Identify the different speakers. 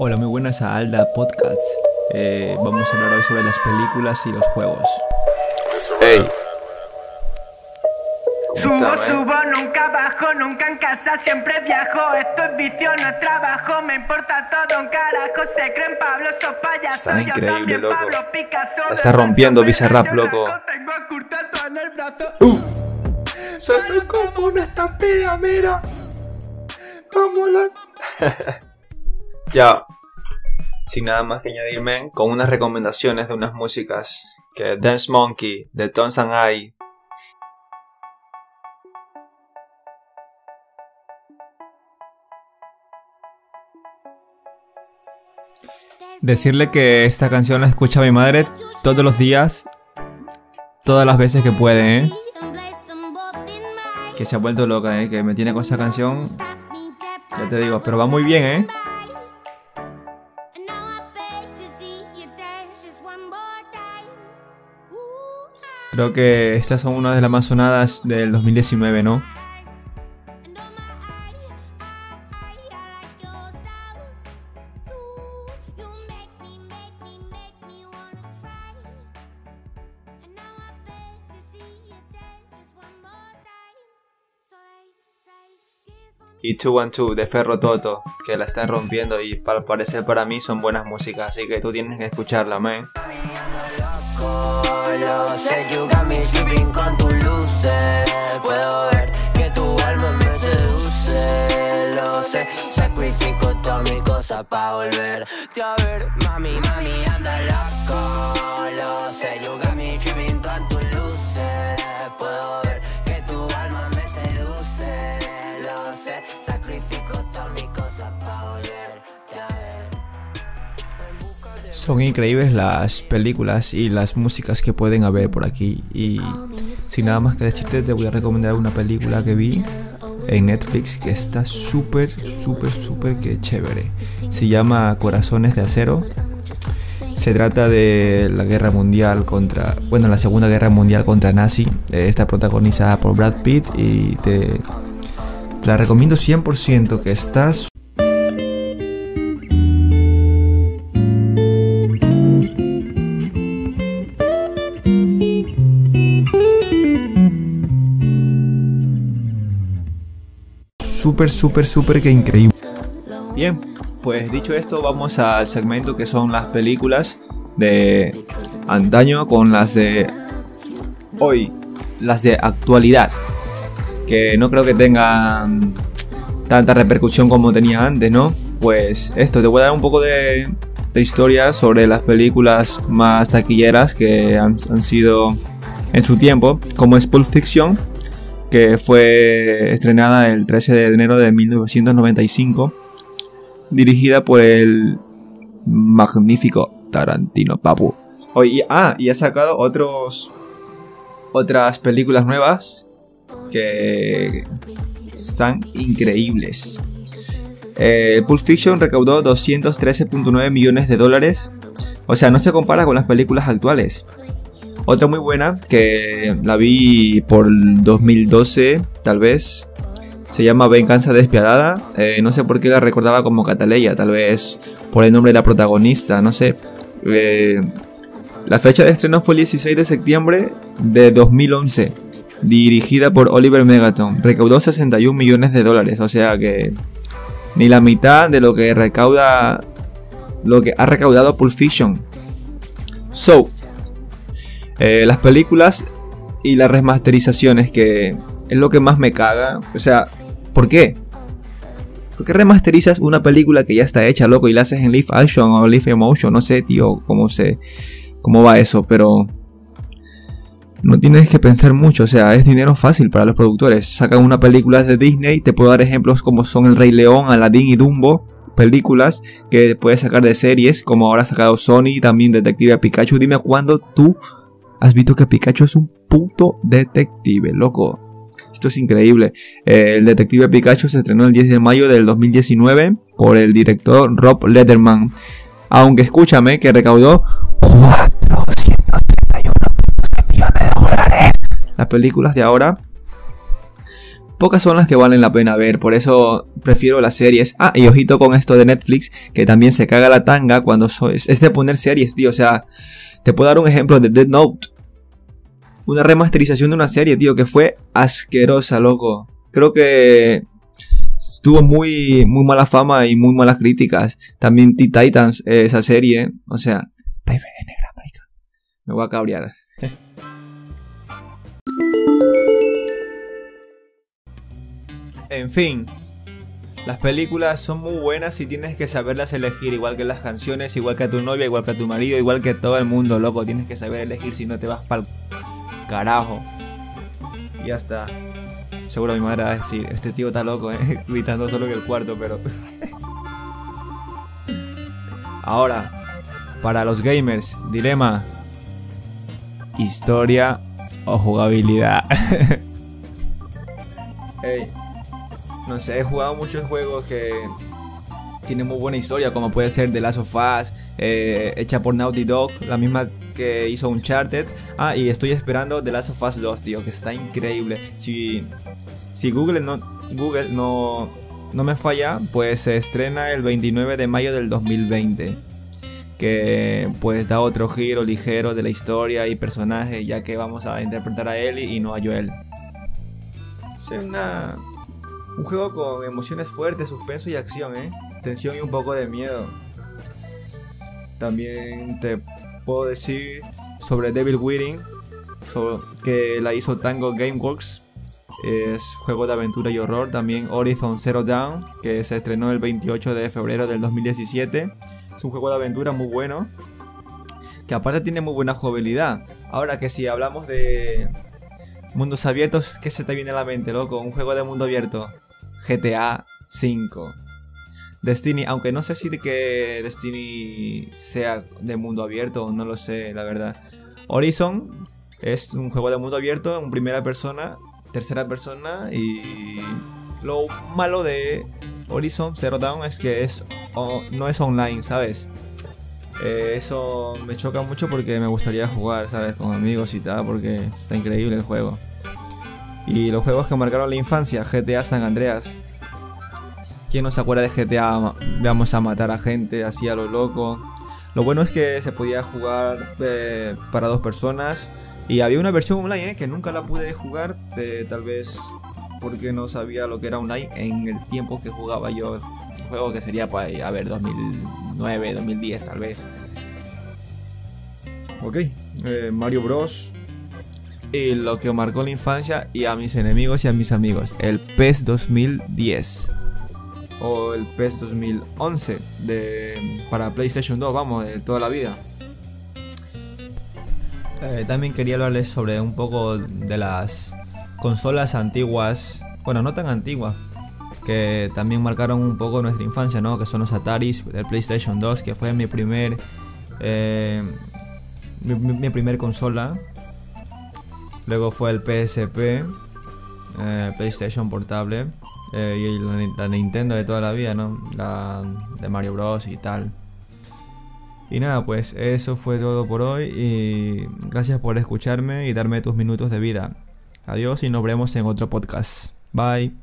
Speaker 1: Hola, muy buenas a Alda Podcast. Eh, vamos a hablar hoy sobre las películas y los juegos.
Speaker 2: Ey. ¿Cómo
Speaker 3: Subo,
Speaker 2: eh?
Speaker 3: subo, nunca bajo, nunca en casa, siempre viajo. Esto es vicio, no es trabajo, me importa todo un carajo. Se creen Pablo, sos payaso.
Speaker 2: Está
Speaker 3: yo
Speaker 2: increíble,
Speaker 3: también,
Speaker 2: loco.
Speaker 3: Pablo Picasso.
Speaker 2: La está rompiendo Bizarrap, loco.
Speaker 3: Tengo a Curtato en el brazo.
Speaker 2: Soy como una estampida, mira. Vámonos. ya. Sin nada más que añadirme, con unas recomendaciones de unas músicas que Dance Monkey, de Tones and I,
Speaker 1: Decirle que esta canción la escucha mi madre todos los días, todas las veces que puede, ¿eh? Que se ha vuelto loca, ¿eh? Que me tiene con esa canción, ya te digo, pero va muy bien, ¿eh? Creo que estas son una de las más sonadas del 2019, ¿no?
Speaker 2: y 212 de Ferro Toto, que la están rompiendo y al parecer para mí son buenas músicas, así que tú tienes que escucharla, man.
Speaker 4: Lo sé, you got me tripping con tus luces. Puedo ver que tu alma me seduce. Lo sé, sacrifico todas mis cosas pa' volverte a ver. Mami, mami, anda loco.
Speaker 1: Son increíbles las películas y las músicas que pueden haber por aquí. Y sin nada más que decirte, te voy a recomendar una película que vi en Netflix que está súper, súper, súper que chévere. Se llama Corazones de Acero. Se trata de la guerra mundial contra, bueno, la segunda guerra mundial contra nazi. Eh, Está protagonizada por Brad Pitt y te, la recomiendo 100% que está súper, súper, súper que increíble. Bien, pues dicho esto, vamos al segmento que son las películas de antaño con las de hoy, las de actualidad, que no creo que tengan tanta repercusión como tenía antes, ¿no? Pues esto, te voy a dar un poco de, historia sobre las películas más taquilleras que han, han sido en su tiempo, como es Pulp Fiction, que fue estrenada el 13 de enero de 1995, dirigida por el magnífico Tarantino Papu. Oye, ah, y ha sacado otros otras películas nuevas que están increíbles. Eh, Pulp Fiction recaudó 213.9 millones de dólares. O sea, no se compara con las películas actuales. Otra muy buena, que la vi por el 2012, tal vez. Se llama Venganza Despiadada. Eh, no sé por qué la recordaba como Cataleya, tal vez por el nombre de la protagonista, no sé. Eh, la fecha de estreno fue el 16 de septiembre de 2011. Dirigida por Oliver Megaton. Recaudó 61 millones de dólares, o sea que ni la mitad de lo que recauda lo que ha recaudado Pulp Fiction. So, eh, las películas y las remasterizaciones, que es lo que más me caga. O sea, ¿por qué? ¿Por qué remasterizas una película que ya está hecha, loco, y la haces en live action o live emotion? No sé, tío, cómo se, cómo va eso, pero no tienes que pensar mucho. O sea, es dinero fácil para los productores. Sacan una película de Disney, te puedo dar ejemplos como son El Rey León, Aladdin y Dumbo. Películas que puedes sacar de series, como ahora ha sacado Sony, también Detective Pikachu. Dime cuándo tú has visto que Pikachu es un puto detective, loco. Esto es increíble. Eh, el detective Pikachu se estrenó el 10 de mayo del 2019 por el director Rob Letterman. Aunque escúchame que recaudó 431 millones de dólares. Las películas de ahora pocas son las que valen la pena ver, por eso prefiero las series. Ah, y ojito con esto de Netflix, que también se caga la tanga cuando es de poner series, tío. O sea, te puedo dar un ejemplo de Dead Note. Una remasterización de una serie, tío, que fue asquerosa, loco. Creo que tuvo muy, muy mala fama y muy malas críticas. También Teen Titans, eh, esa serie, o sea, me voy a cabrear. en fin, las películas son muy buenas y tienes que saberlas elegir, igual que las canciones, igual que a tu novia, igual que a tu marido, igual que todo el mundo, loco. Tienes que saber elegir si no te vas para el carajo. Y ya está. Seguro mi madre va a decir, este tío está loco, ¿eh? gritando solo en el cuarto, pero... Ahora, para los gamers, dilema. Historia o jugabilidad. no sé, he jugado muchos juegos que tienen muy buena historia, como puede ser The Last of Us, eh, hecha por Naughty Dog, la misma que hizo Uncharted. Ah, y estoy esperando The Last of Us 2, tío, que está increíble. Si, si Google no, Google no, no me falla, pues se estrena el 29 de mayo del 2020 que pues da otro giro ligero de la historia y personaje, ya que vamos a interpretar a Ellie y no a Joel. Es una, un juego con emociones fuertes, suspenso y acción, ¿eh? tensión y un poco de miedo. También te puedo decir sobre Devil Within, que la hizo Tango Gameworks. Es juego de aventura y horror. También Horizon Zero Dawn, que se estrenó el 28 de febrero del 2017 es un juego de aventura muy bueno. Que aparte tiene muy buena jugabilidad. Ahora que si hablamos de mundos abiertos, ¿qué se te viene a la mente, loco? Un juego de mundo abierto. GTA 5. Destiny, aunque no sé si de que Destiny sea de mundo abierto, no lo sé, la verdad. Horizon es un juego de mundo abierto en primera persona, tercera persona y lo malo de Horizon Zero Dawn es que es no es online, ¿sabes? Eh, eso me choca mucho porque me gustaría jugar, ¿sabes? Con amigos y tal, porque está increíble el juego. Y los juegos que marcaron la infancia, GTA San Andreas. ¿Quién no se acuerda de GTA? Vamos a matar a gente así a lo loco. Lo bueno es que se podía jugar eh, para dos personas. Y había una versión online eh, que nunca la pude jugar. tal vez porque no sabía lo que era online en el tiempo que jugaba yo. Juego que sería, pues, a ver, 2009, 2010 tal vez. Ok, eh, Mario Bros. Y lo que marcó la infancia y a mis enemigos y a mis amigos. El PES 2010. O el PES 2011 de, para PlayStation 2, vamos, de toda la vida. Eh, también quería hablarles sobre un poco de las consolas antiguas, bueno, no tan antiguas, que también marcaron un poco nuestra infancia, ¿no? Que son los Ataris, el PlayStation 2, que fue mi primer, eh, mi, primer consola. Luego fue el PSP, eh, PlayStation Portable eh, y la, Nintendo de toda la vida, ¿no? La de Mario Bros y tal. Y nada, pues eso fue todo por hoy y gracias por escucharme y darme tus minutos de vida. Adiós y nos vemos en otro podcast. Bye.